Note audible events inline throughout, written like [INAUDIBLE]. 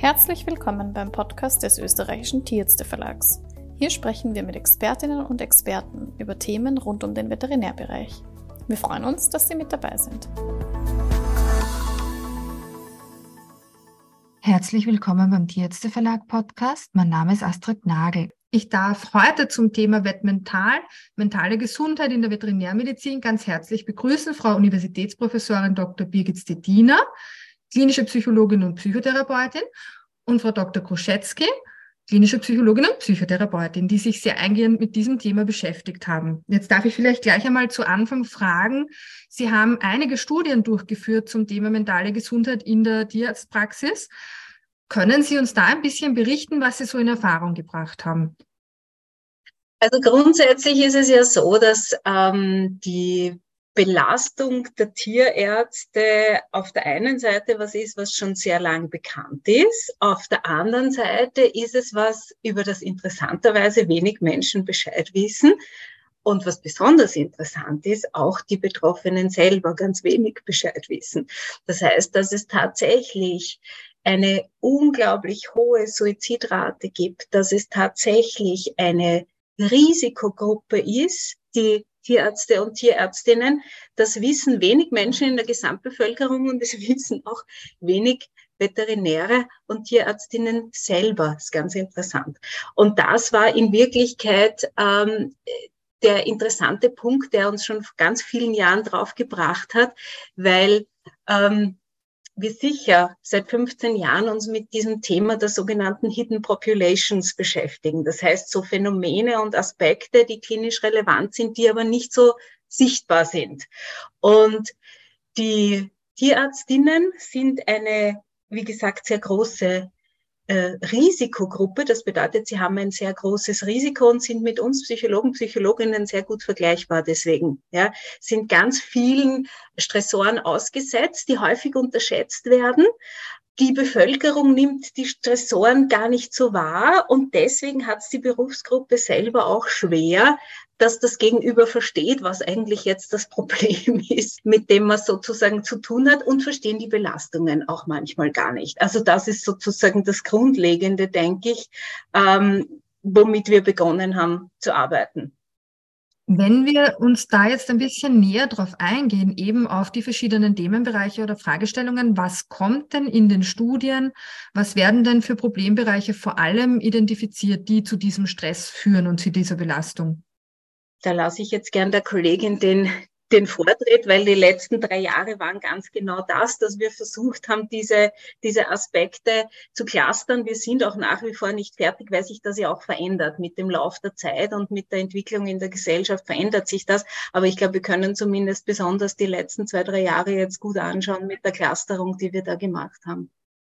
Herzlich willkommen beim Podcast des österreichischen Tierärzte Verlags. Hier sprechen wir mit Expertinnen und Experten über Themen rund um den Veterinärbereich. Wir freuen uns, dass Sie mit dabei sind. Herzlich willkommen beim Tierärzte Verlag Podcast. Mein Name ist Astrid Nagel. Ich darf heute zum Thema Wettmental, mentale Gesundheit in der Veterinärmedizin ganz herzlich begrüßen Frau Universitätsprofessorin Dr. Birgit Stettiner klinische Psychologin und Psychotherapeutin, und Frau Dr. Kruschetzky, klinische Psychologin und Psychotherapeutin, die sich sehr eingehend mit diesem Thema beschäftigt haben. Jetzt darf ich vielleicht gleich einmal zu Anfang fragen. Sie haben einige Studien durchgeführt zum Thema mentale Gesundheit in der Tierarztpraxis. Können Sie uns da ein bisschen berichten, was Sie so in Erfahrung gebracht haben? Also grundsätzlich ist es ja so, dass ähm, die Belastung der Tierärzte auf der einen Seite was ist, was schon sehr lang bekannt ist. Auf der anderen Seite ist es was, über das interessanterweise wenig Menschen Bescheid wissen. Und was besonders interessant ist, auch die Betroffenen selber ganz wenig Bescheid wissen. Das heißt, dass es tatsächlich eine unglaublich hohe Suizidrate gibt, dass es tatsächlich eine Risikogruppe ist, die Tierärzte und Tierärztinnen. Das wissen wenig Menschen in der Gesamtbevölkerung und es [LAUGHS] wissen auch wenig Veterinäre und Tierärztinnen selber. Das ist ganz interessant. Und das war in Wirklichkeit ähm, der interessante Punkt, der uns schon vor ganz vielen Jahren draufgebracht hat, weil ähm, wir sicher seit 15 Jahren uns mit diesem Thema der sogenannten Hidden Populations beschäftigen. Das heißt, so Phänomene und Aspekte, die klinisch relevant sind, die aber nicht so sichtbar sind. Und die Tierarztinnen sind eine, wie gesagt, sehr große äh, Risikogruppe. Das bedeutet, sie haben ein sehr großes Risiko und sind mit uns Psychologen, Psychologinnen sehr gut vergleichbar. Deswegen ja, sind ganz vielen Stressoren ausgesetzt, die häufig unterschätzt werden. Die Bevölkerung nimmt die Stressoren gar nicht so wahr und deswegen hat es die Berufsgruppe selber auch schwer, dass das Gegenüber versteht, was eigentlich jetzt das Problem [LAUGHS] ist, mit dem man sozusagen zu tun hat und verstehen die Belastungen auch manchmal gar nicht. Also das ist sozusagen das Grundlegende, denke ich, ähm, womit wir begonnen haben zu arbeiten. Wenn wir uns da jetzt ein bisschen näher drauf eingehen, eben auf die verschiedenen Themenbereiche oder Fragestellungen, was kommt denn in den Studien? Was werden denn für Problembereiche vor allem identifiziert, die zu diesem Stress führen und zu dieser Belastung? Da lasse ich jetzt gern der Kollegin den, den Vortritt, weil die letzten drei Jahre waren ganz genau das, dass wir versucht haben, diese, diese Aspekte zu clustern. Wir sind auch nach wie vor nicht fertig, weil sich das ja auch verändert. Mit dem Lauf der Zeit und mit der Entwicklung in der Gesellschaft verändert sich das. Aber ich glaube, wir können zumindest besonders die letzten zwei, drei Jahre jetzt gut anschauen mit der Clusterung, die wir da gemacht haben.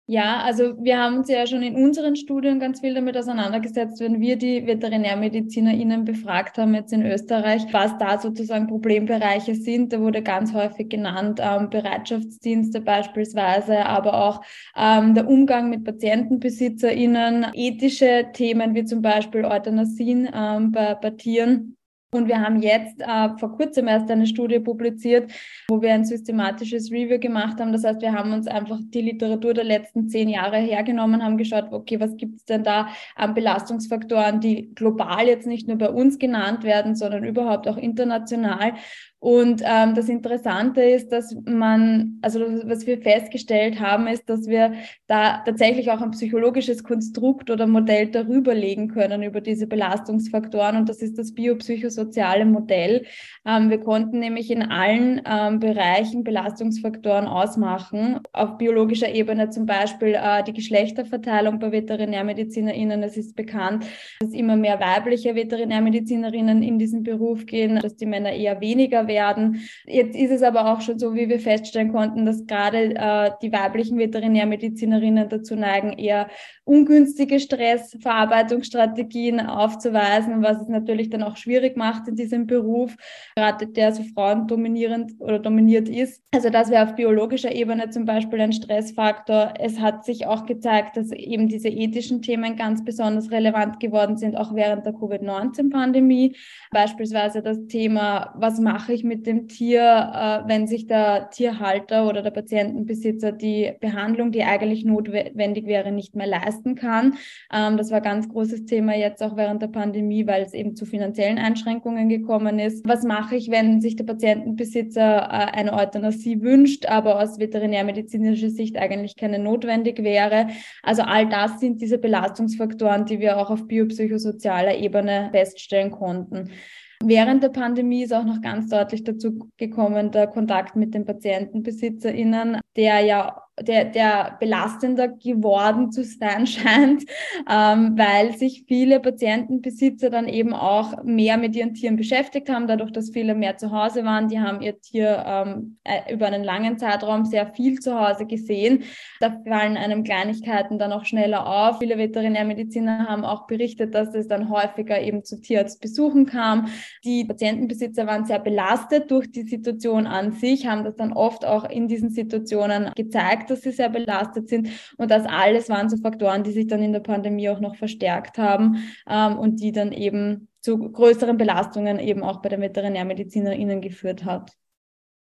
Ja, also wir haben uns ja schon in unseren Studien ganz viel damit auseinandergesetzt, wenn wir die VeterinärmedizinerInnen befragt haben jetzt in Österreich, was da sozusagen Problembereiche sind. Da wurde ganz häufig genannt ähm, Bereitschaftsdienste beispielsweise, aber auch ähm, der Umgang mit PatientenbesitzerInnen, ethische Themen wie zum Beispiel Euthanasien ähm, bei, bei Tieren und wir haben jetzt äh, vor kurzem erst eine Studie publiziert, wo wir ein systematisches Review gemacht haben. Das heißt, wir haben uns einfach die Literatur der letzten zehn Jahre hergenommen, haben geschaut, okay, was gibt es denn da an Belastungsfaktoren, die global jetzt nicht nur bei uns genannt werden, sondern überhaupt auch international. Und ähm, das Interessante ist, dass man, also was wir festgestellt haben, ist, dass wir da tatsächlich auch ein psychologisches Konstrukt oder Modell darüber legen können, über diese Belastungsfaktoren. Und das ist das biopsychosoziale Modell. Ähm, wir konnten nämlich in allen ähm, Bereichen Belastungsfaktoren ausmachen. Auf biologischer Ebene zum Beispiel äh, die Geschlechterverteilung bei VeterinärmedizinerInnen. Es ist bekannt, dass immer mehr weibliche Veterinärmedizinerinnen in diesen Beruf gehen, dass die Männer eher weniger werden werden. Jetzt ist es aber auch schon so, wie wir feststellen konnten, dass gerade äh, die weiblichen Veterinärmedizinerinnen dazu neigen, eher ungünstige Stressverarbeitungsstrategien aufzuweisen, was es natürlich dann auch schwierig macht in diesem Beruf, gerade der so Frauen dominierend oder dominiert ist. Also das wäre auf biologischer Ebene zum Beispiel ein Stressfaktor. Es hat sich auch gezeigt, dass eben diese ethischen Themen ganz besonders relevant geworden sind, auch während der Covid-19-Pandemie. Beispielsweise das Thema, was mache ich sich mit dem Tier, äh, wenn sich der Tierhalter oder der Patientenbesitzer die Behandlung, die eigentlich notwendig wäre, nicht mehr leisten kann. Ähm, das war ein ganz großes Thema jetzt auch während der Pandemie, weil es eben zu finanziellen Einschränkungen gekommen ist. Was mache ich, wenn sich der Patientenbesitzer äh, eine Euthanasie wünscht, aber aus veterinärmedizinischer Sicht eigentlich keine notwendig wäre? Also all das sind diese Belastungsfaktoren, die wir auch auf biopsychosozialer Ebene feststellen konnten. Während der Pandemie ist auch noch ganz deutlich dazu gekommen, der Kontakt mit den PatientenbesitzerInnen, der ja der, der belastender geworden zu sein [LAUGHS] scheint, ähm, weil sich viele Patientenbesitzer dann eben auch mehr mit ihren Tieren beschäftigt haben, dadurch, dass viele mehr zu Hause waren. Die haben ihr Tier ähm, äh, über einen langen Zeitraum sehr viel zu Hause gesehen. Da fallen einem Kleinigkeiten dann auch schneller auf. Viele Veterinärmediziner haben auch berichtet, dass es dann häufiger eben zu Tierarztbesuchen kam. Die Patientenbesitzer waren sehr belastet durch die Situation an sich, haben das dann oft auch in diesen Situationen gezeigt gemerkt, dass sie sehr belastet sind. Und das alles waren so Faktoren, die sich dann in der Pandemie auch noch verstärkt haben ähm, und die dann eben zu größeren Belastungen eben auch bei den VeterinärmedizinerInnen geführt hat.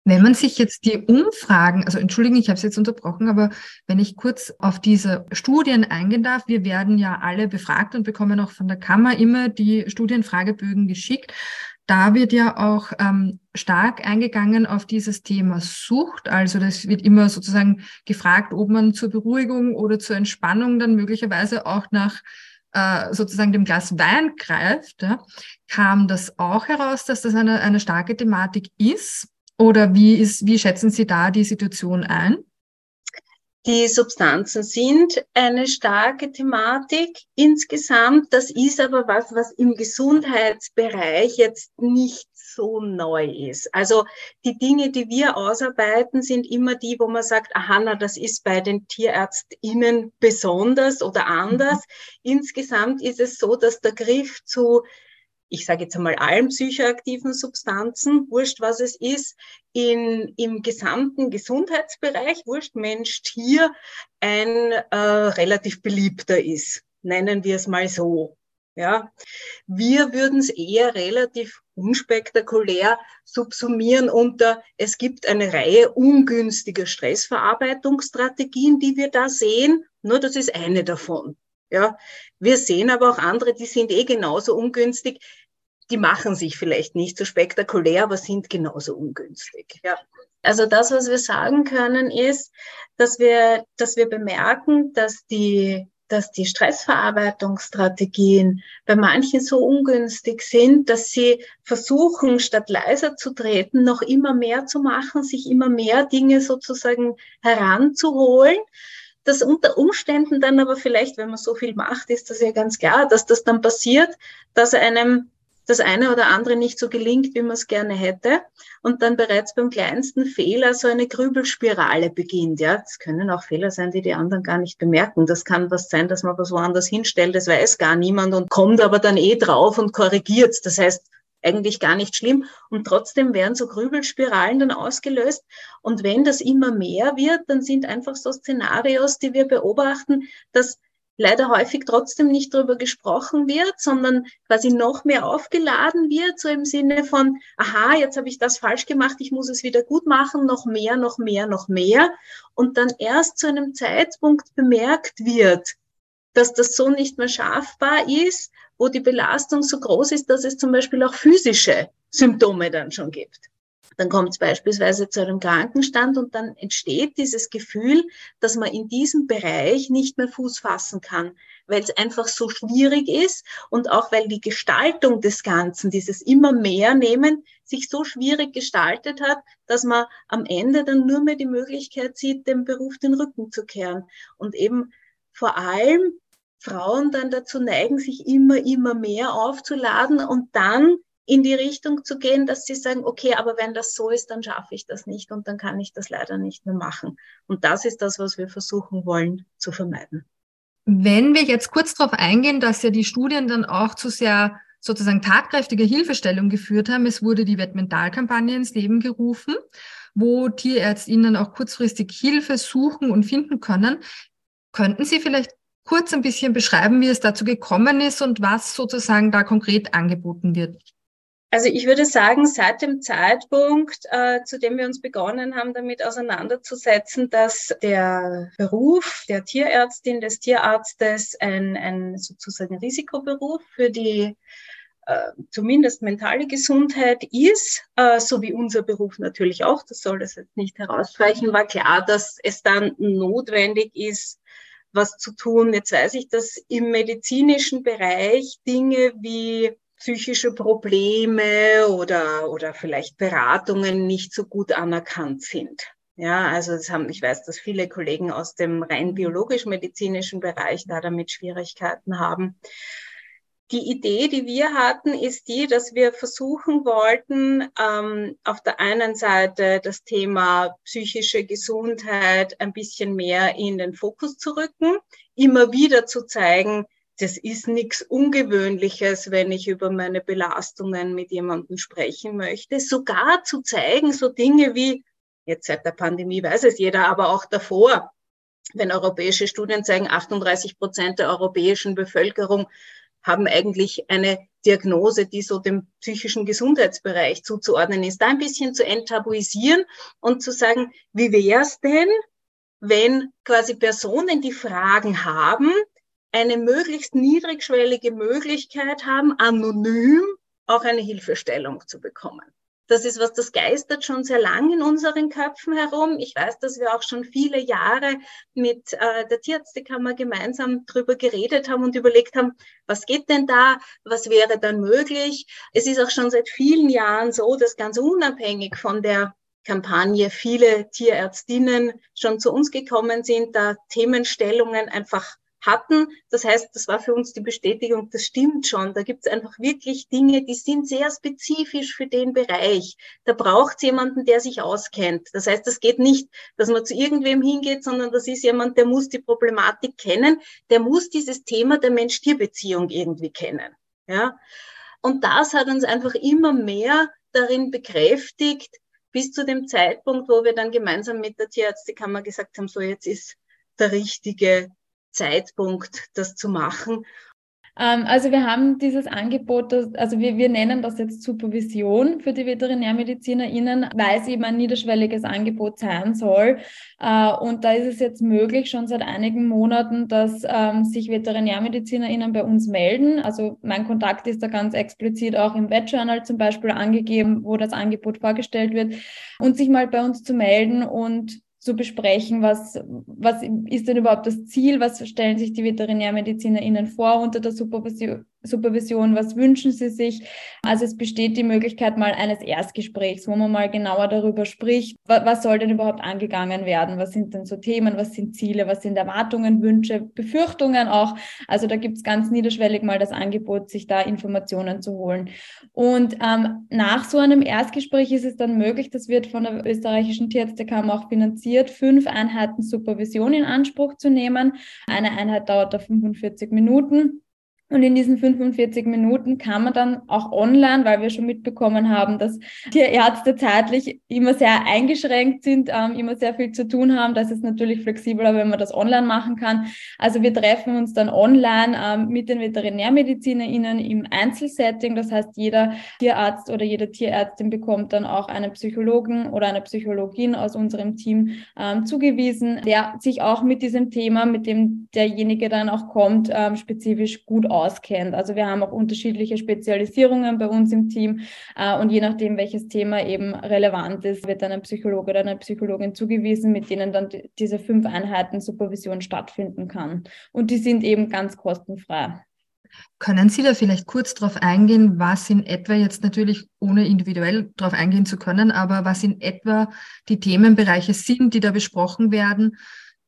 Wenn man sich jetzt die Umfragen, also entschuldigen, ich habe es jetzt unterbrochen, aber wenn ich kurz auf diese Studien eingehen darf, wir werden ja alle befragt und bekommen auch von der Kammer immer die Studienfragebögen geschickt. Da wird ja auch ähm, stark eingegangen auf dieses Thema Sucht. Also das wird immer sozusagen gefragt, ob man zur Beruhigung oder zur Entspannung dann möglicherweise auch nach äh, sozusagen dem Glas Wein greift. Ja. Kam das auch heraus, dass das eine, eine starke Thematik ist? Oder wie, ist, wie schätzen Sie da die Situation ein? Die Substanzen sind eine starke Thematik insgesamt. Das ist aber was, was im Gesundheitsbereich jetzt nicht so neu ist. Also die Dinge, die wir ausarbeiten, sind immer die, wo man sagt, aha, na, das ist bei den TierärztInnen besonders oder anders. Mhm. Insgesamt ist es so, dass der Griff zu ich sage jetzt einmal allen psychoaktiven Substanzen, wurscht was es ist, in, im gesamten Gesundheitsbereich, wurscht Mensch, Tier, ein äh, relativ beliebter ist. Nennen wir es mal so. Ja, wir würden es eher relativ unspektakulär subsumieren unter, es gibt eine Reihe ungünstiger Stressverarbeitungsstrategien, die wir da sehen. Nur das ist eine davon. Ja, wir sehen aber auch andere, die sind eh genauso ungünstig die machen sich vielleicht nicht so spektakulär, aber sind genauso ungünstig. Ja. Also das, was wir sagen können, ist, dass wir, dass wir bemerken, dass die, dass die Stressverarbeitungsstrategien bei manchen so ungünstig sind, dass sie versuchen, statt leiser zu treten, noch immer mehr zu machen, sich immer mehr Dinge sozusagen heranzuholen das unter Umständen dann aber vielleicht, wenn man so viel macht, ist das ja ganz klar, dass das dann passiert, dass einem das eine oder andere nicht so gelingt, wie man es gerne hätte und dann bereits beim kleinsten Fehler so eine Grübelspirale beginnt. Ja, es können auch Fehler sein, die die anderen gar nicht bemerken. Das kann was sein, dass man was woanders hinstellt, das weiß gar niemand und kommt aber dann eh drauf und korrigiert. Das heißt, eigentlich gar nicht schlimm. Und trotzdem werden so Grübelspiralen dann ausgelöst. Und wenn das immer mehr wird, dann sind einfach so Szenarios, die wir beobachten, dass leider häufig trotzdem nicht darüber gesprochen wird, sondern quasi noch mehr aufgeladen wird, so im Sinne von, aha, jetzt habe ich das falsch gemacht, ich muss es wieder gut machen, noch mehr, noch mehr, noch mehr. Und dann erst zu einem Zeitpunkt bemerkt wird, dass das so nicht mehr schaffbar ist, wo die Belastung so groß ist, dass es zum Beispiel auch physische Symptome dann schon gibt. Dann kommt es beispielsweise zu einem Krankenstand und dann entsteht dieses Gefühl, dass man in diesem Bereich nicht mehr Fuß fassen kann, weil es einfach so schwierig ist und auch weil die Gestaltung des Ganzen, dieses immer mehr nehmen, sich so schwierig gestaltet hat, dass man am Ende dann nur mehr die Möglichkeit sieht, dem Beruf den Rücken zu kehren. Und eben vor allem Frauen dann dazu neigen, sich immer, immer mehr aufzuladen und dann in die Richtung zu gehen, dass sie sagen, okay, aber wenn das so ist, dann schaffe ich das nicht und dann kann ich das leider nicht mehr machen. Und das ist das, was wir versuchen wollen zu vermeiden. Wenn wir jetzt kurz darauf eingehen, dass ja die Studien dann auch zu sehr sozusagen tatkräftiger Hilfestellung geführt haben, es wurde die Wettmentalkampagne ins Leben gerufen, wo Tierärztinnen auch kurzfristig Hilfe suchen und finden können. Könnten Sie vielleicht kurz ein bisschen beschreiben, wie es dazu gekommen ist und was sozusagen da konkret angeboten wird? Also ich würde sagen, seit dem Zeitpunkt, äh, zu dem wir uns begonnen haben, damit auseinanderzusetzen, dass der Beruf der Tierärztin, des Tierarztes ein, ein sozusagen Risikoberuf für die äh, zumindest mentale Gesundheit ist, äh, so wie unser Beruf natürlich auch, das soll das jetzt nicht herausstreichen, war klar, dass es dann notwendig ist, was zu tun. Jetzt weiß ich, dass im medizinischen Bereich Dinge wie psychische Probleme oder, oder vielleicht Beratungen nicht so gut anerkannt sind. Ja, also das haben, ich weiß, dass viele Kollegen aus dem rein biologisch-medizinischen Bereich da damit Schwierigkeiten haben. Die Idee, die wir hatten, ist die, dass wir versuchen wollten, ähm, auf der einen Seite das Thema psychische Gesundheit ein bisschen mehr in den Fokus zu rücken, immer wieder zu zeigen, das ist nichts Ungewöhnliches, wenn ich über meine Belastungen mit jemandem sprechen möchte. Sogar zu zeigen, so Dinge wie, jetzt seit der Pandemie weiß es jeder, aber auch davor, wenn europäische Studien zeigen, 38 Prozent der europäischen Bevölkerung haben eigentlich eine Diagnose, die so dem psychischen Gesundheitsbereich zuzuordnen ist, da ein bisschen zu enttabuisieren und zu sagen, wie wäre es denn, wenn quasi Personen, die Fragen haben, eine möglichst niedrigschwellige Möglichkeit haben, anonym auch eine Hilfestellung zu bekommen. Das ist was, das geistert schon sehr lang in unseren Köpfen herum. Ich weiß, dass wir auch schon viele Jahre mit äh, der Tierärztekammer gemeinsam drüber geredet haben und überlegt haben, was geht denn da? Was wäre dann möglich? Es ist auch schon seit vielen Jahren so, dass ganz unabhängig von der Kampagne viele Tierärztinnen schon zu uns gekommen sind, da Themenstellungen einfach hatten. Das heißt, das war für uns die Bestätigung, das stimmt schon. Da gibt es einfach wirklich Dinge, die sind sehr spezifisch für den Bereich. Da braucht es jemanden, der sich auskennt. Das heißt, es geht nicht, dass man zu irgendwem hingeht, sondern das ist jemand, der muss die Problematik kennen, der muss dieses Thema der Mensch-Tier-Beziehung irgendwie kennen. Ja? Und das hat uns einfach immer mehr darin bekräftigt, bis zu dem Zeitpunkt, wo wir dann gemeinsam mit der Tierärztekammer gesagt haben, so jetzt ist der richtige Zeitpunkt, das zu machen. Ähm, also wir haben dieses Angebot, also wir, wir nennen das jetzt Supervision für die VeterinärmedizinerInnen, weil es eben ein niederschwelliges Angebot sein soll. Äh, und da ist es jetzt möglich, schon seit einigen Monaten, dass ähm, sich VeterinärmedizinerInnen bei uns melden. Also mein Kontakt ist da ganz explizit auch im Webjournal zum Beispiel angegeben, wo das Angebot vorgestellt wird, und sich mal bei uns zu melden und zu besprechen, was, was ist denn überhaupt das Ziel, was stellen sich die VeterinärmedizinerInnen vor unter der Supervision, Supervision, was wünschen Sie sich? Also es besteht die Möglichkeit mal eines Erstgesprächs, wo man mal genauer darüber spricht, was, soll denn überhaupt angegangen werden? Was sind denn so Themen? Was sind Ziele? Was sind Erwartungen, Wünsche, Befürchtungen auch? Also da gibt es ganz niederschwellig mal das Angebot, sich da Informationen zu holen. Und ähm, nach so einem Erstgespräch ist es dann möglich, das wird von der österreichischen Tierärztekammer auch finanziert, fünf Einheiten Supervision in Anspruch zu nehmen. Eine Einheit dauert da 45 Minuten. Und in diesen 45 Minuten kann man dann auch online, weil wir schon mitbekommen haben, dass die Ärzte zeitlich immer sehr eingeschränkt sind, ähm, immer sehr viel zu tun haben. Das ist natürlich flexibler, wenn man das online machen kann. Also wir treffen uns dann online ähm, mit den VeterinärmedizinerInnen im Einzelsetting. Das heißt, jeder Tierarzt oder jede Tierärztin bekommt dann auch einen Psychologen oder eine Psychologin aus unserem Team ähm, zugewiesen, der sich auch mit diesem Thema, mit dem derjenige dann auch kommt, ähm, spezifisch gut auskennt. Also wir haben auch unterschiedliche Spezialisierungen bei uns im Team äh, und je nachdem, welches Thema eben relevant ist, wird dann ein Psychologe oder eine Psychologin zugewiesen, mit denen dann diese fünf Einheiten Supervision stattfinden kann. Und die sind eben ganz kostenfrei. Können Sie da vielleicht kurz darauf eingehen, was in etwa jetzt natürlich, ohne individuell darauf eingehen zu können, aber was in etwa die Themenbereiche sind, die da besprochen werden,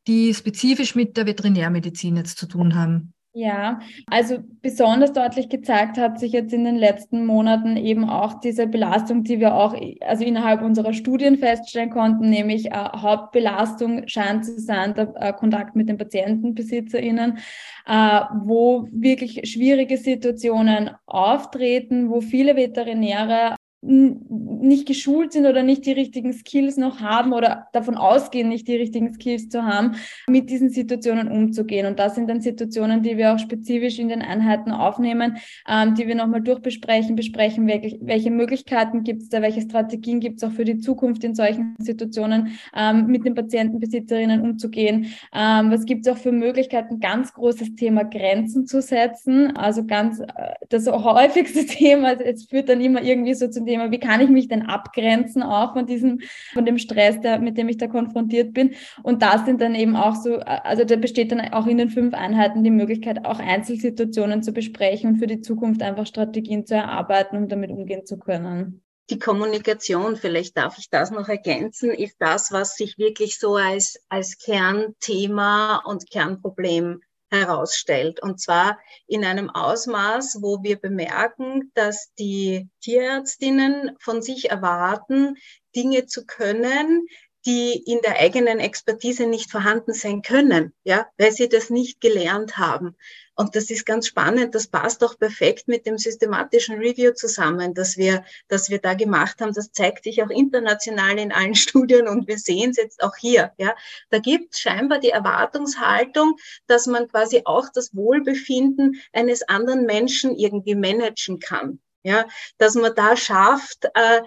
die spezifisch mit der Veterinärmedizin jetzt zu tun haben? Ja, also besonders deutlich gezeigt hat sich jetzt in den letzten Monaten eben auch diese Belastung, die wir auch also innerhalb unserer Studien feststellen konnten, nämlich äh, Hauptbelastung scheint zu sein der äh, Kontakt mit den PatientenbesitzerInnen, äh, wo wirklich schwierige Situationen auftreten, wo viele Veterinäre nicht geschult sind oder nicht die richtigen Skills noch haben oder davon ausgehen, nicht die richtigen Skills zu haben, mit diesen Situationen umzugehen. Und das sind dann Situationen, die wir auch spezifisch in den Einheiten aufnehmen, ähm, die wir nochmal durchbesprechen, besprechen, welche, welche Möglichkeiten gibt es da, welche Strategien gibt es auch für die Zukunft in solchen Situationen ähm, mit den Patientenbesitzerinnen umzugehen. Ähm, was gibt es auch für Möglichkeiten, ganz großes Thema Grenzen zu setzen. Also ganz äh, das häufigste [LAUGHS] Thema, es führt dann immer irgendwie so zum Thema, wie kann ich mich denn abgrenzen auch von diesem, von dem Stress, der, mit dem ich da konfrontiert bin. Und das sind dann eben auch so, also da besteht dann auch in den fünf Einheiten die Möglichkeit, auch Einzelsituationen zu besprechen und für die Zukunft einfach Strategien zu erarbeiten, um damit umgehen zu können. Die Kommunikation, vielleicht darf ich das noch ergänzen, ist das, was sich wirklich so als, als Kernthema und Kernproblem herausstellt. Und zwar in einem Ausmaß, wo wir bemerken, dass die Tierärztinnen von sich erwarten, Dinge zu können, die in der eigenen Expertise nicht vorhanden sein können, ja, weil sie das nicht gelernt haben. Und das ist ganz spannend. Das passt auch perfekt mit dem systematischen Review zusammen, dass wir, dass wir da gemacht haben. Das zeigt sich auch international in allen [LAUGHS] Studien und wir sehen es jetzt auch hier. Ja, da gibt scheinbar die Erwartungshaltung, dass man quasi auch das Wohlbefinden eines anderen Menschen irgendwie managen kann. Ja, dass man da schafft, äh,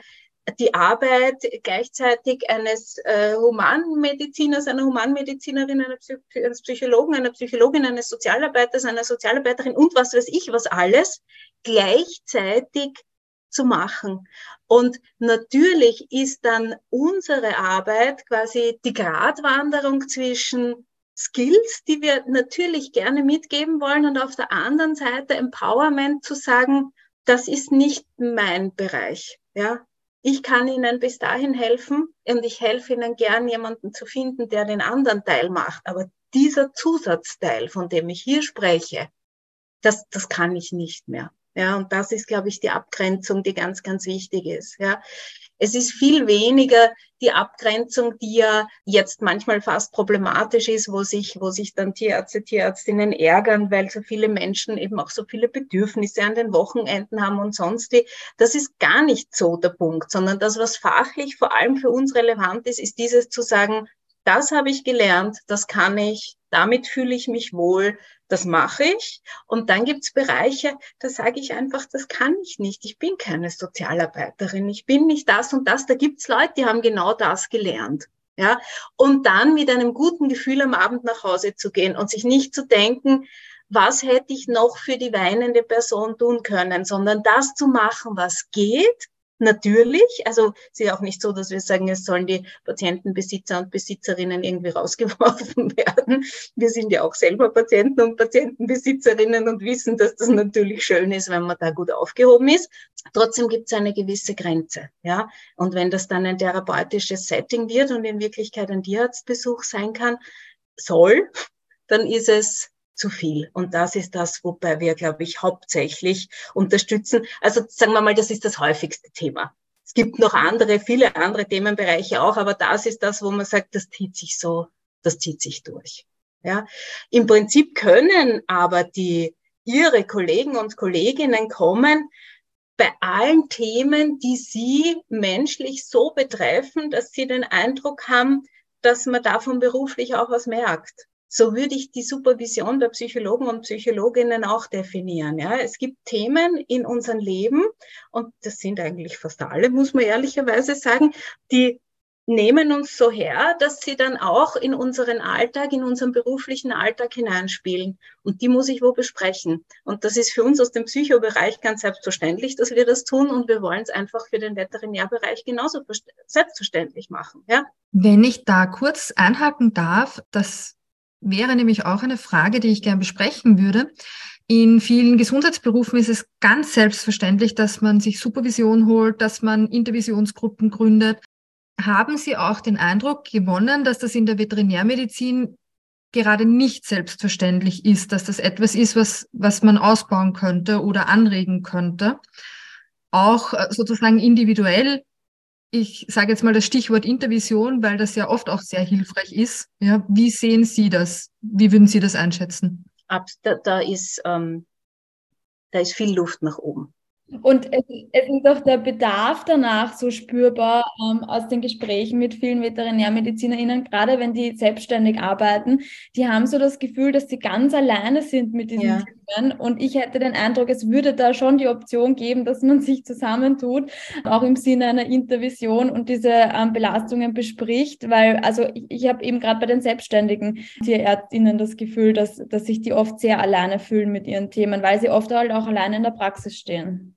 die Arbeit gleichzeitig eines äh, Humanmediziners, einer Humanmedizinerin, eines Psychologen, einer Psychologin, eines Sozialarbeiters, einer Sozialarbeiterin und was weiß ich, was alles gleichzeitig zu machen. Und natürlich ist dann unsere Arbeit quasi die Gratwanderung zwischen Skills, die wir natürlich gerne mitgeben wollen und auf der anderen Seite Empowerment zu sagen, das ist nicht mein Bereich. Ja, ich kann Ihnen bis dahin helfen und ich helfe Ihnen gern, jemanden zu finden, der den anderen Teil macht. Aber dieser Zusatzteil, von dem ich hier spreche, das, das kann ich nicht mehr. Ja, und das ist, glaube ich, die Abgrenzung, die ganz, ganz wichtig ist. Ja, es ist viel weniger die Abgrenzung, die ja jetzt manchmal fast problematisch ist, wo sich, wo sich dann Tierärzte, Tierärztinnen ärgern, weil so viele Menschen eben auch so viele Bedürfnisse an den Wochenenden haben und sonst wie. Das ist gar nicht so der Punkt, sondern das, was fachlich vor allem für uns relevant ist, ist dieses zu sagen, das habe ich gelernt, das kann ich, damit fühle ich mich wohl, das mache ich. Und dann gibt es Bereiche, da sage ich einfach, das kann ich nicht. Ich bin keine Sozialarbeiterin. Ich bin nicht das und das. Da gibt es Leute, die haben genau das gelernt. Ja, und dann mit einem guten Gefühl am Abend nach Hause zu gehen und sich nicht zu denken, was hätte ich noch für die weinende Person tun können, sondern das zu machen, was geht natürlich. Also es ist auch nicht so, dass wir sagen, es sollen die Patientenbesitzer und Besitzerinnen irgendwie rausgeworfen [LAUGHS] werden. Wir sind ja auch selber Patienten und Patientenbesitzerinnen und wissen, dass das natürlich schön ist, wenn man da gut aufgehoben ist. Trotzdem gibt es eine gewisse Grenze. Ja? Und wenn das dann ein therapeutisches Setting wird und in Wirklichkeit ein Tierarztbesuch sein kann, soll, dann ist es zu viel. Und das ist das, wobei wir, glaube ich, hauptsächlich unterstützen. Also sagen wir mal, das ist das häufigste Thema. Es gibt noch andere, viele andere Themenbereiche auch, aber das ist das, wo man sagt, das zieht sich so, das zieht sich durch. Ja, im Prinzip können aber die ihre Kollegen und Kolleginnen kommen bei allen Themen, die sie menschlich so betreffen, dass sie den Eindruck haben, dass man davon beruflich auch was merkt. So würde ich die Supervision der Psychologen und Psychologinnen auch definieren. Ja, es gibt Themen in unserem Leben und das sind eigentlich fast alle, muss man ehrlicherweise sagen, die nehmen uns so her, dass sie dann auch in unseren Alltag, in unseren beruflichen Alltag hineinspielen. Und die muss ich wo besprechen. Und das ist für uns aus dem Psychobereich ganz selbstverständlich, dass wir das tun. Und wir wollen es einfach für den Veterinärbereich genauso selbstverständlich machen. Ja? Wenn ich da kurz einhaken darf, das wäre nämlich auch eine Frage, die ich gern besprechen würde. In vielen Gesundheitsberufen ist es ganz selbstverständlich, dass man sich Supervision holt, dass man Intervisionsgruppen gründet. Haben Sie auch den Eindruck gewonnen, dass das in der Veterinärmedizin gerade nicht selbstverständlich ist, dass das etwas ist, was, was man ausbauen könnte oder anregen könnte? Auch äh, sozusagen individuell ich sage jetzt mal das Stichwort Intervision, weil das ja oft auch sehr hilfreich ist. Ja, wie sehen Sie das? Wie würden Sie das einschätzen? Ab, da, da ist ähm, da ist viel Luft nach oben. Und es, es, ist auch der Bedarf danach so spürbar ähm, aus den Gesprächen mit vielen VeterinärmedizinerInnen, gerade wenn die selbstständig arbeiten. Die haben so das Gefühl, dass sie ganz alleine sind mit diesen ja. Themen. Und ich hätte den Eindruck, es würde da schon die Option geben, dass man [LAUGHS] sich zusammentut, auch im Sinne einer Intervision und diese ähm, Belastungen bespricht. Weil, also ich, ich habe eben gerade bei den selbstständigen TierärztInnen das Gefühl, dass, dass sich die oft sehr alleine fühlen mit ihren Themen, weil sie oft halt auch alleine in der Praxis stehen.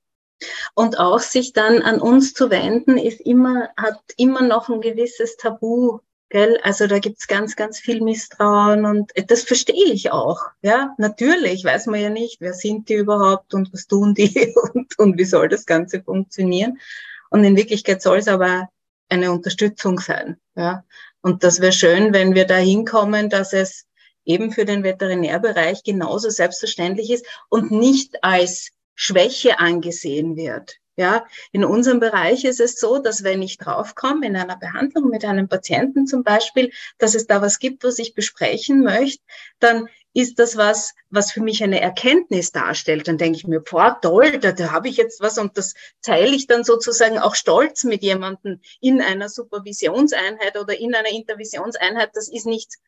Und auch sich dann an uns zu wenden, ist immer, hat immer noch ein gewisses Tabu. Gell? Also da gibt's ganz, ganz viel Misstrauen und das verstehe ich auch. Ja, natürlich weiß man ja nicht, wer sind die überhaupt und was tun die [LAUGHS] und, und wie soll das Ganze funktionieren. Und in Wirklichkeit soll es aber eine Unterstützung sein. Ja? Und das wäre schön, wenn wir da hinkommen, dass es eben für den Veterinärbereich genauso selbstverständlich ist und nicht als Schwäche angesehen wird. Ja, in unserem Bereich ist es so, dass wenn ich draufkomme in einer Behandlung mit einem Patienten zum Beispiel, dass es da was gibt, was ich besprechen möchte, dann ist das was, was für mich eine Erkenntnis darstellt. Dann denke ich mir, boah, toll, da, da habe ich jetzt was und das teile ich dann sozusagen auch stolz mit jemandem in einer Supervisionseinheit oder in einer Intervisionseinheit. Das ist nichts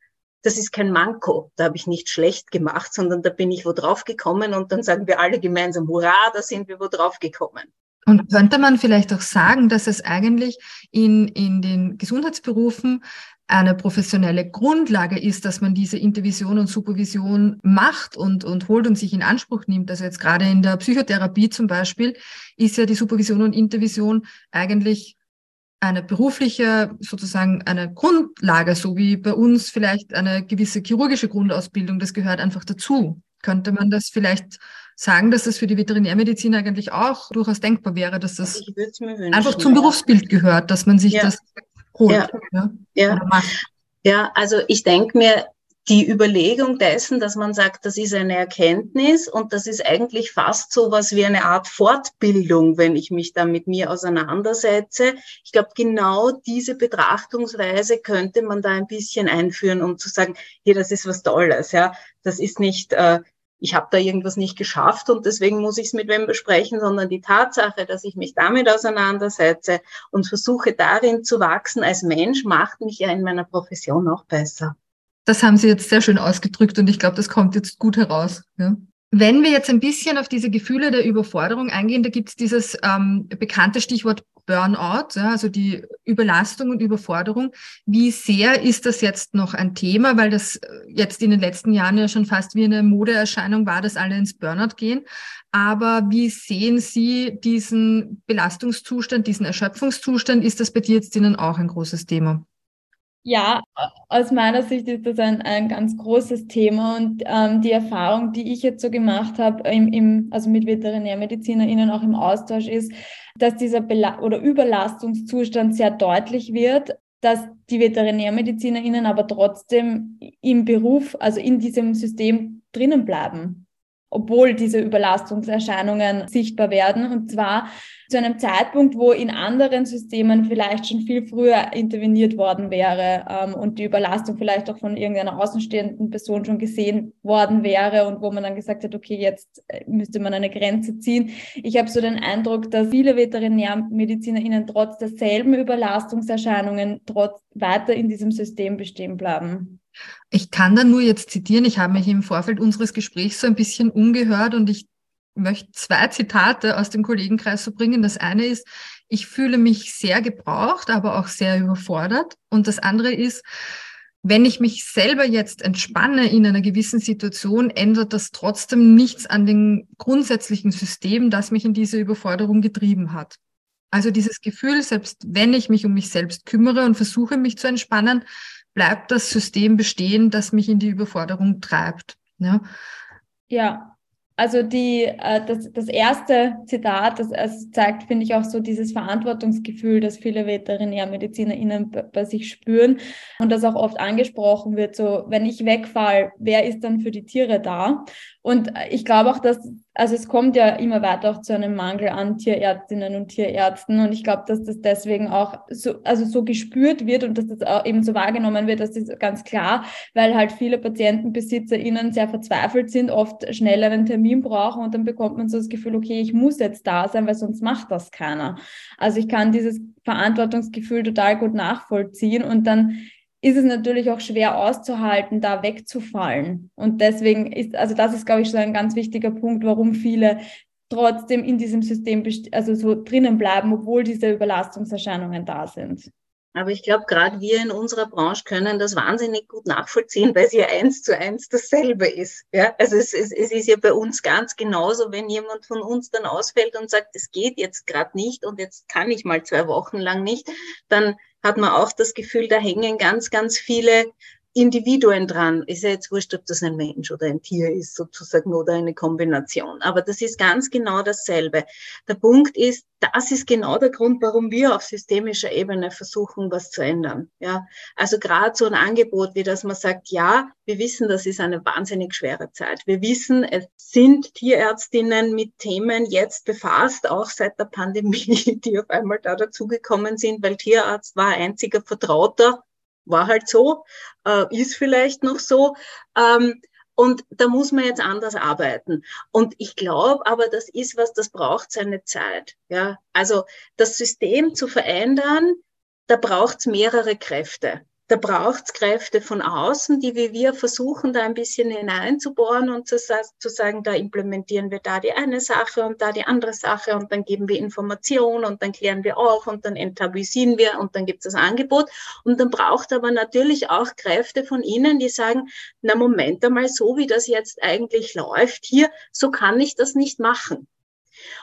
das ist kein Manko. Da habe ich nicht schlecht gemacht, sondern da bin ich wo drauf gekommen und dann sagen wir alle gemeinsam, hurra, da sind wir wo drauf gekommen. Und könnte man vielleicht auch sagen, dass es eigentlich in, in den Gesundheitsberufen eine professionelle Grundlage ist, dass man diese Intervision und Supervision macht und, und holt und sich in Anspruch nimmt. Also jetzt gerade in der Psychotherapie zum Beispiel ist ja die Supervision und Intervision eigentlich eine berufliche, sozusagen eine Grundlage, so wie bei uns vielleicht eine gewisse chirurgische Grundausbildung, das gehört einfach dazu. Könnte man das vielleicht sagen, dass das für die Veterinärmedizin eigentlich auch durchaus denkbar wäre, dass das einfach zum Berufsbild gehört, dass man sich ja. das holt. Ja, ja. ja. ja also ich denke mir, die Überlegung dessen, dass man sagt, das ist eine Erkenntnis und das ist eigentlich fast so was wie eine Art Fortbildung, wenn ich mich da mit mir auseinandersetze. Ich glaube, genau diese Betrachtungsweise könnte man da ein bisschen einführen, um zu sagen, hier, das ist was Tolles, ja. Das ist nicht, äh, ich habe da irgendwas nicht geschafft und deswegen muss ich es mit wem besprechen, sondern die Tatsache, dass ich mich damit auseinandersetze und versuche darin zu wachsen als Mensch, macht mich ja in meiner Profession auch besser. Das haben Sie jetzt sehr schön ausgedrückt und ich glaube, das kommt jetzt gut heraus. Ja. Wenn wir jetzt ein bisschen auf diese Gefühle der Überforderung eingehen, da gibt es dieses ähm, bekannte Stichwort Burnout, ja, also die Überlastung und Überforderung. Wie sehr ist das jetzt noch ein Thema, weil das äh, jetzt in den letzten Jahren ja schon fast wie eine Modeerscheinung war, dass alle ins Burnout gehen. Aber wie sehen Sie diesen Belastungszustand, diesen Erschöpfungszustand? Ist das bei dir jetzt Ihnen auch ein großes Thema? Ja, aus meiner Sicht ist das ein, ein ganz großes Thema und ähm, die Erfahrung, die ich jetzt so gemacht habe, im, im, also mit VeterinärmedizinerInnen auch im Austausch ist, dass dieser Bela oder Überlastungszustand sehr deutlich wird, dass die VeterinärmedizinerInnen aber trotzdem im Beruf, also in diesem System drinnen bleiben obwohl diese Überlastungserscheinungen sichtbar werden. Und zwar zu einem Zeitpunkt, wo in anderen Systemen vielleicht schon viel früher interveniert worden wäre ähm, und die Überlastung vielleicht auch von irgendeiner außenstehenden Person schon gesehen worden wäre und wo man dann gesagt hat, okay, jetzt äh, müsste man eine Grenze ziehen. Ich habe so den Eindruck, dass viele VeterinärmedizinerInnen trotz derselben Überlastungserscheinungen trotz weiter in diesem System bestehen bleiben. Ich kann da nur jetzt zitieren, ich habe mich im Vorfeld unseres Gesprächs so ein bisschen umgehört und ich möchte zwei Zitate aus dem Kollegenkreis so bringen. Das eine ist, ich fühle mich sehr gebraucht, aber auch sehr überfordert. Und das andere ist, wenn ich mich selber jetzt entspanne in einer gewissen Situation, ändert das trotzdem nichts an dem grundsätzlichen System, das mich in diese Überforderung getrieben hat. Also dieses Gefühl, selbst wenn ich mich um mich selbst kümmere und versuche, mich zu entspannen, bleibt das System bestehen, das mich in die Überforderung treibt. Ja, ja also die, äh, das, das erste Zitat, das also zeigt, finde ich, auch so dieses Verantwortungsgefühl, das viele VeterinärmedizinerInnen bei sich spüren und das auch oft angesprochen wird, so, wenn ich wegfall, wer ist dann für die Tiere da? Und ich glaube auch, dass also es kommt ja immer weiter auch zu einem Mangel an Tierärztinnen und Tierärzten und ich glaube, dass das deswegen auch so, also so gespürt wird und dass das auch eben so wahrgenommen wird, das ist ganz klar, weil halt viele PatientenbesitzerInnen sehr verzweifelt sind, oft schnell einen Termin brauchen und dann bekommt man so das Gefühl, okay, ich muss jetzt da sein, weil sonst macht das keiner. Also ich kann dieses Verantwortungsgefühl total gut nachvollziehen und dann ist es natürlich auch schwer auszuhalten, da wegzufallen. Und deswegen ist, also das ist, glaube ich, so ein ganz wichtiger Punkt, warum viele trotzdem in diesem System also so drinnen bleiben, obwohl diese Überlastungserscheinungen da sind. Aber ich glaube, gerade wir in unserer Branche können das wahnsinnig gut nachvollziehen, weil es ja eins zu eins dasselbe ist. Ja, also es, es, es ist ja bei uns ganz genauso, wenn jemand von uns dann ausfällt und sagt, es geht jetzt gerade nicht und jetzt kann ich mal zwei Wochen lang nicht, dann hat man auch das Gefühl, da hängen ganz, ganz viele Individuen dran. Ist ja jetzt wurscht, ob das ein Mensch oder ein Tier ist, sozusagen, oder eine Kombination. Aber das ist ganz genau dasselbe. Der Punkt ist, das ist genau der Grund, warum wir auf systemischer Ebene versuchen, was zu ändern. Ja, also gerade so ein Angebot, wie dass man sagt, ja, wir wissen, das ist eine wahnsinnig schwere Zeit. Wir wissen, es sind Tierärztinnen mit Themen jetzt befasst, auch seit der Pandemie, [LAUGHS] die auf einmal da dazugekommen sind, weil Tierarzt war einziger Vertrauter war halt so, äh, ist vielleicht noch so. Ähm, und da muss man jetzt anders arbeiten. Und ich glaube aber, das ist was, das braucht seine Zeit. Ja, also das System zu verändern, da braucht es mehrere Kräfte da braucht es Kräfte von außen, die wie wir versuchen, da ein bisschen hineinzubohren und zu, zu, sagen, da implementieren wir da die eine Sache und da die andere Sache und dann geben wir Informationen und dann klären wir auf und dann enttabuisieren wir und dann gibt es das Angebot. Und dann braucht aber natürlich auch Kräfte von Ihnen, die sagen, na Moment einmal, so wie das jetzt eigentlich läuft hier, so kann ich das nicht machen.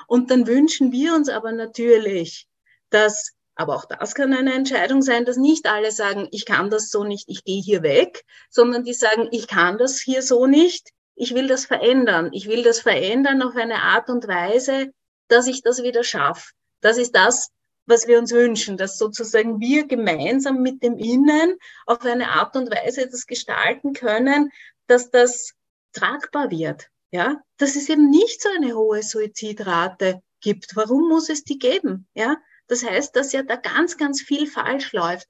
Und dann wünschen wir uns aber natürlich, dass aber auch das kann eine Entscheidung sein, dass nicht alle sagen, ich kann das so nicht, ich gehe hier weg, sondern die sagen, ich kann das hier so nicht, ich will das verändern. Ich will das verändern auf eine Art und Weise, dass ich das wieder schaffe. Das ist das, was wir uns wünschen, dass sozusagen wir gemeinsam mit dem Innen auf eine Art und Weise das gestalten können, dass das tragbar wird. Ja, dass es eben nicht so eine hohe Suizidrate gibt. Warum muss es die geben? Ja, das heißt, dass ja da ganz, ganz viel falsch läuft.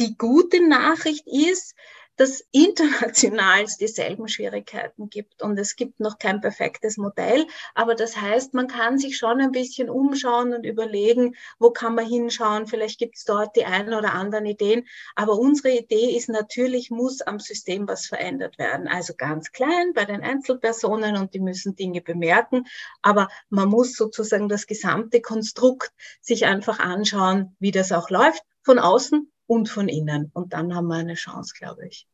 Die gute Nachricht ist, dass international es dieselben Schwierigkeiten gibt und es gibt noch kein perfektes Modell. Aber das heißt, man kann sich schon ein bisschen umschauen und überlegen, wo kann man hinschauen. Vielleicht gibt es dort die einen oder anderen Ideen. Aber unsere Idee ist natürlich, muss am System was verändert werden. Also ganz klein bei den Einzelpersonen und die müssen Dinge bemerken. Aber man muss sozusagen das gesamte Konstrukt sich einfach anschauen, wie das auch läuft, von außen und von innen. Und dann haben wir eine Chance, glaube ich.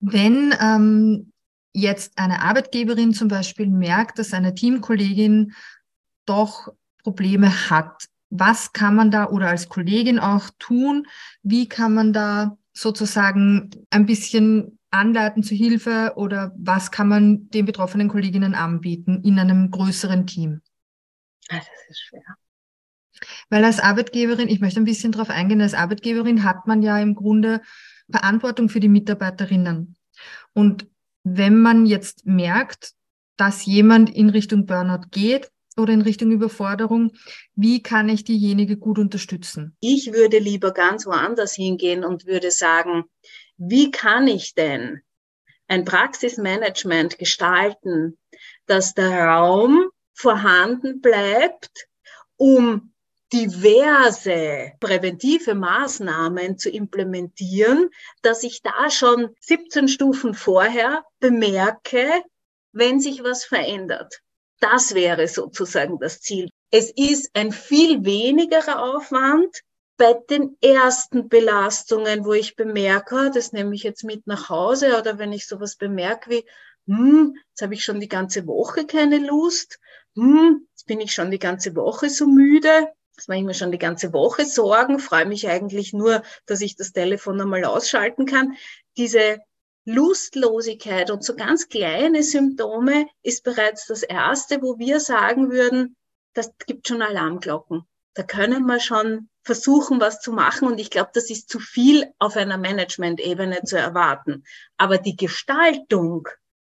Wenn ähm, jetzt eine Arbeitgeberin zum Beispiel merkt, dass eine Teamkollegin doch Probleme hat, was kann man da oder als Kollegin auch tun? Wie kann man da sozusagen ein bisschen anleiten zu Hilfe oder was kann man den betroffenen Kolleginnen anbieten in einem größeren Team? Ah, das ist schwer. Weil als Arbeitgeberin, ich möchte ein bisschen darauf eingehen, als Arbeitgeberin hat man ja im Grunde Verantwortung für die Mitarbeiterinnen. Und wenn man jetzt merkt, dass jemand in Richtung Burnout geht oder in Richtung Überforderung, wie kann ich diejenige gut unterstützen? Ich würde lieber ganz woanders hingehen und würde sagen, wie kann ich denn ein Praxismanagement gestalten, dass der Raum vorhanden bleibt, um diverse präventive Maßnahmen zu implementieren, dass ich da schon 17 Stufen vorher bemerke, wenn sich was verändert. Das wäre sozusagen das Ziel. Es ist ein viel wenigerer Aufwand bei den ersten Belastungen, wo ich bemerke, ah, das nehme ich jetzt mit nach Hause oder wenn ich sowas bemerke wie, hm, jetzt habe ich schon die ganze Woche keine Lust, hm, jetzt bin ich schon die ganze Woche so müde, das mache ich mir schon die ganze Woche Sorgen, freue mich eigentlich nur, dass ich das Telefon einmal ausschalten kann. Diese Lustlosigkeit und so ganz kleine Symptome ist bereits das erste, wo wir sagen würden, das gibt schon Alarmglocken. Da können wir schon versuchen, was zu machen. Und ich glaube, das ist zu viel auf einer Management-Ebene zu erwarten. Aber die Gestaltung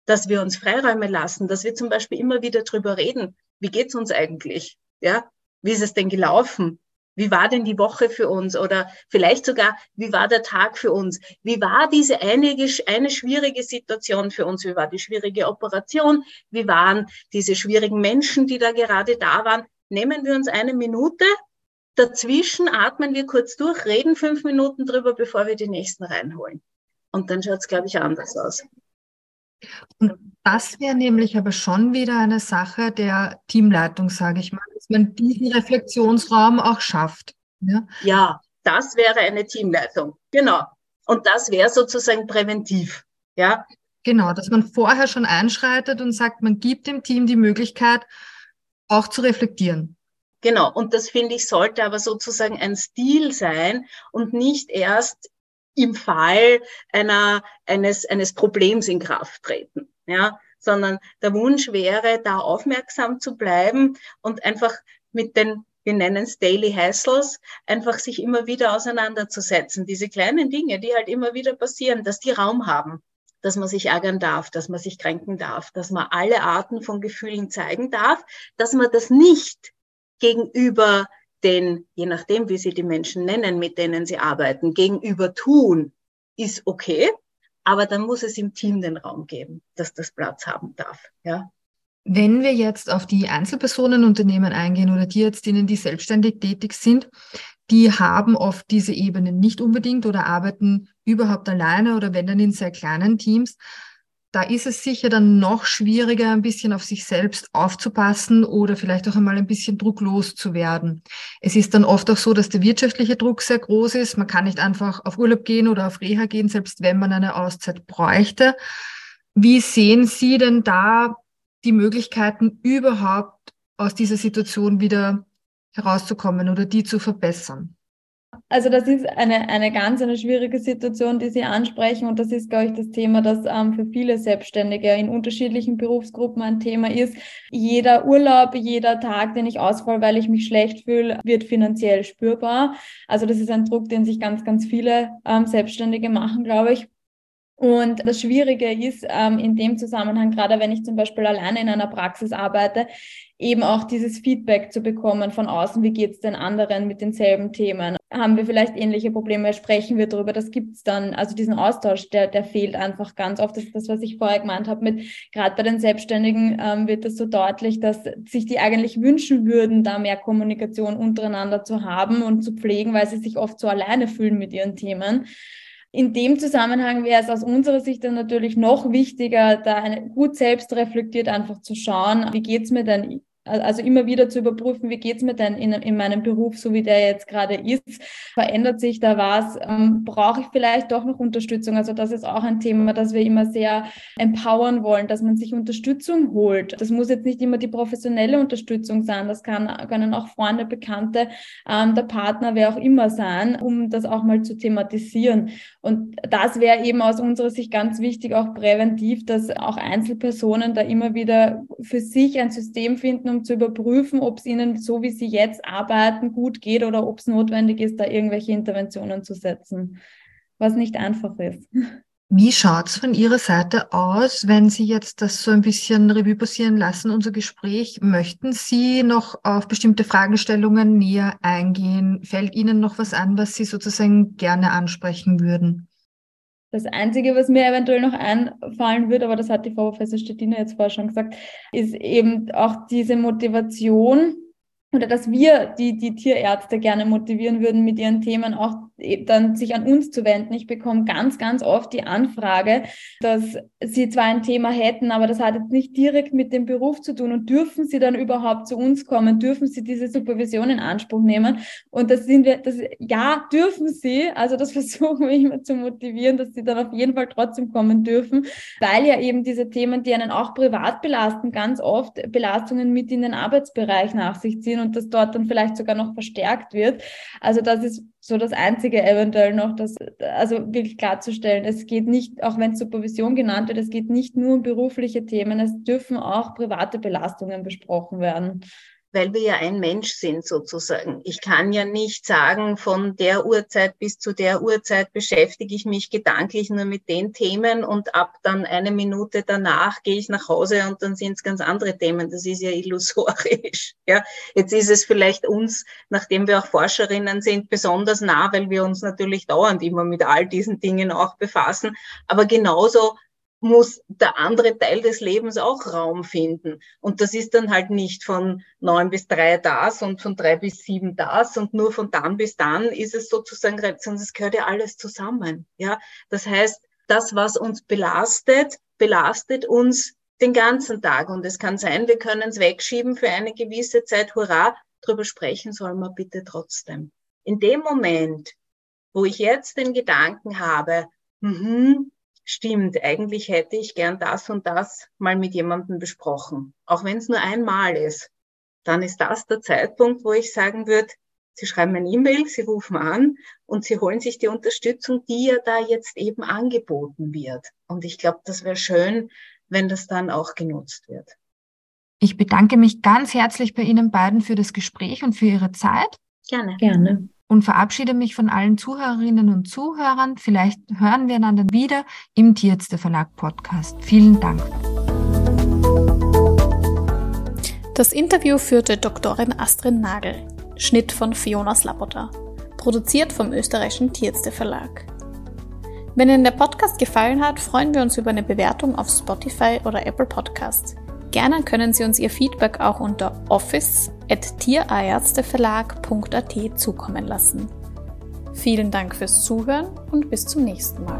dass wir uns Freiräume lassen, dass wir zum Beispiel immer wieder drüber reden, wie geht's uns eigentlich? Ja, wie ist es denn gelaufen? Wie war denn die Woche für uns? Oder vielleicht sogar, wie war der Tag für uns? Wie war diese eine, eine schwierige Situation für uns? Wie war die schwierige Operation? Wie waren diese schwierigen Menschen, die da gerade da waren? Nehmen wir uns eine Minute. Dazwischen atmen wir kurz durch, reden fünf Minuten drüber, bevor wir die nächsten reinholen. Und dann schaut es, glaube ich, anders aus. Und das wäre nämlich aber schon wieder eine Sache der Teamleitung, sage ich mal, dass man diesen Reflexionsraum auch schafft. Ja, ja das wäre eine Teamleitung. Genau. Und das wäre sozusagen präventiv. Ja. Genau, dass man vorher schon einschreitet und sagt, man gibt dem Team die Möglichkeit, auch zu reflektieren. Genau, und das finde ich sollte aber sozusagen ein Stil sein und nicht erst im Fall einer, eines, eines Problems in Kraft treten. Ja, sondern der Wunsch wäre, da aufmerksam zu bleiben und einfach mit den, wir nennen es Daily Hassles, einfach sich immer wieder auseinanderzusetzen. Diese kleinen Dinge, die halt immer wieder passieren, dass die Raum haben, dass man sich ärgern darf, dass man sich kränken darf, dass man alle Arten von Gefühlen zeigen darf, dass man das nicht gegenüber den, je nachdem, wie sie die Menschen nennen, mit denen sie arbeiten, gegenüber tun, ist okay. Aber dann muss es im Team den Raum geben, dass das Platz haben darf. Ja. Wenn wir jetzt auf die Einzelpersonenunternehmen eingehen oder die jetzt, denen die selbstständig tätig sind, die haben oft diese Ebene nicht unbedingt oder arbeiten überhaupt alleine oder wenn dann in sehr kleinen Teams da ist es sicher dann noch schwieriger, ein bisschen auf sich selbst aufzupassen oder vielleicht auch einmal ein bisschen drucklos zu werden. Es ist dann oft auch so, dass der wirtschaftliche Druck sehr groß ist. Man kann nicht einfach auf Urlaub gehen oder auf Reha gehen, selbst wenn man eine Auszeit bräuchte. Wie sehen Sie denn da die Möglichkeiten überhaupt aus dieser Situation wieder herauszukommen oder die zu verbessern? Also das ist eine, eine ganz eine schwierige Situation, die Sie ansprechen und das ist, glaube ich, das Thema, das ähm, für viele Selbstständige in unterschiedlichen Berufsgruppen ein Thema ist. Jeder Urlaub, jeder Tag, den ich ausfall, weil ich mich schlecht fühle, wird finanziell spürbar. Also das ist ein Druck, den sich ganz, ganz viele ähm, Selbstständige machen, glaube ich. Und das Schwierige ist ähm, in dem Zusammenhang, gerade wenn ich zum Beispiel alleine in einer Praxis arbeite, eben auch dieses Feedback zu bekommen von außen, wie geht's den anderen mit denselben Themen? Haben wir vielleicht ähnliche Probleme? Sprechen wir darüber? Das gibt's dann. Also diesen Austausch, der, der fehlt einfach ganz oft. Das ist das, was ich vorher gemeint habe. Mit gerade bei den Selbstständigen ähm, wird das so deutlich, dass sich die eigentlich wünschen würden, da mehr Kommunikation untereinander zu haben und zu pflegen, weil sie sich oft so alleine fühlen mit ihren Themen. In dem Zusammenhang wäre es aus unserer Sicht dann natürlich noch wichtiger, da gut selbst reflektiert einfach zu schauen, wie geht's mir denn also immer wieder zu überprüfen, wie geht's mir denn in, in meinem Beruf, so wie der jetzt gerade ist? Verändert sich da was? Ähm, Brauche ich vielleicht doch noch Unterstützung? Also das ist auch ein Thema, das wir immer sehr empowern wollen, dass man sich Unterstützung holt. Das muss jetzt nicht immer die professionelle Unterstützung sein. Das kann, können auch Freunde, Bekannte, ähm, der Partner, wer auch immer sein, um das auch mal zu thematisieren. Und das wäre eben aus unserer Sicht ganz wichtig, auch präventiv, dass auch Einzelpersonen da immer wieder für sich ein System finden, um zu überprüfen, ob es ihnen so, wie sie jetzt arbeiten, gut geht oder ob es notwendig ist, da irgendwelche Interventionen zu setzen, was nicht einfach ist. Wie schaut es von Ihrer Seite aus, wenn Sie jetzt das so ein bisschen Revue passieren lassen, unser Gespräch? Möchten Sie noch auf bestimmte Fragestellungen näher eingehen? Fällt Ihnen noch was an, was Sie sozusagen gerne ansprechen würden? Das Einzige, was mir eventuell noch einfallen würde, aber das hat die Frau Professor Stettiner jetzt vorher schon gesagt, ist eben auch diese Motivation oder dass wir die, die Tierärzte gerne motivieren würden, mit ihren Themen auch dann sich an uns zu wenden. Ich bekomme ganz, ganz oft die Anfrage, dass sie zwar ein Thema hätten, aber das hat jetzt nicht direkt mit dem Beruf zu tun und dürfen sie dann überhaupt zu uns kommen? Dürfen sie diese Supervision in Anspruch nehmen? Und das sind wir, das, ja, dürfen sie. Also das [LAUGHS] versuchen wir immer zu motivieren, dass sie dann auf jeden Fall trotzdem kommen dürfen, weil ja eben diese Themen, die einen auch privat belasten, ganz oft Belastungen mit in den Arbeitsbereich nach sich ziehen und das dort dann vielleicht sogar noch verstärkt wird. Also das ist so das Einzige eventuell noch, das, also wirklich klarzustellen, es geht nicht, auch wenn Supervision genannt wird, es geht nicht nur um berufliche Themen, es dürfen auch private Belastungen besprochen werden. Weil wir ja ein Mensch sind sozusagen. Ich kann ja nicht sagen, von der Uhrzeit bis zu der Uhrzeit beschäftige ich mich gedanklich nur mit den Themen und ab dann eine Minute danach gehe ich nach Hause und dann sind es ganz andere Themen. Das ist ja illusorisch. [LAUGHS] Ja, jetzt ist es vielleicht uns, nachdem wir auch Forscherinnen sind, besonders nah, weil wir uns natürlich dauernd immer mit all diesen Dingen auch befassen. Aber genauso muss der andere Teil des Lebens auch Raum finden. Und das ist dann halt nicht von neun bis drei das und von drei bis sieben das und nur von dann bis dann ist es sozusagen, sondern es gehört ja alles zusammen. Ja, das heißt, das, was uns belastet, belastet uns den ganzen Tag. Und es kann sein, wir können es wegschieben für eine gewisse Zeit. Hurra, drüber sprechen soll man bitte trotzdem. In dem Moment, wo ich jetzt den Gedanken habe, mm stimmt, eigentlich hätte ich gern das und das mal mit jemandem besprochen, auch wenn es nur einmal ist, dann ist das der Zeitpunkt, wo ich sagen würde, Sie schreiben ein E-Mail, Sie rufen an und Sie holen sich die Unterstützung, die ja da jetzt eben angeboten wird. Und ich glaube, das wäre schön, wenn das dann auch genutzt wird. Ich bedanke mich ganz herzlich bei Ihnen beiden für das Gespräch und für Ihre Zeit. Gerne. Gerne und verabschiede mich von allen Zuhörerinnen und Zuhörern. Vielleicht hören wir einander wieder im Tierärzte Verlag Podcast. Vielen Dank. Das Interview führte Doktorin Astrid Nagel, Schnitt von Fiona Slapota, produziert vom österreichischen Tierärzte Verlag. Wenn Ihnen der Podcast gefallen hat, freuen wir uns über eine Bewertung auf Spotify oder Apple Podcasts. Gerne können Sie uns Ihr Feedback auch unter office.tierärzteverlag.at zukommen lassen. Vielen Dank fürs Zuhören und bis zum nächsten Mal.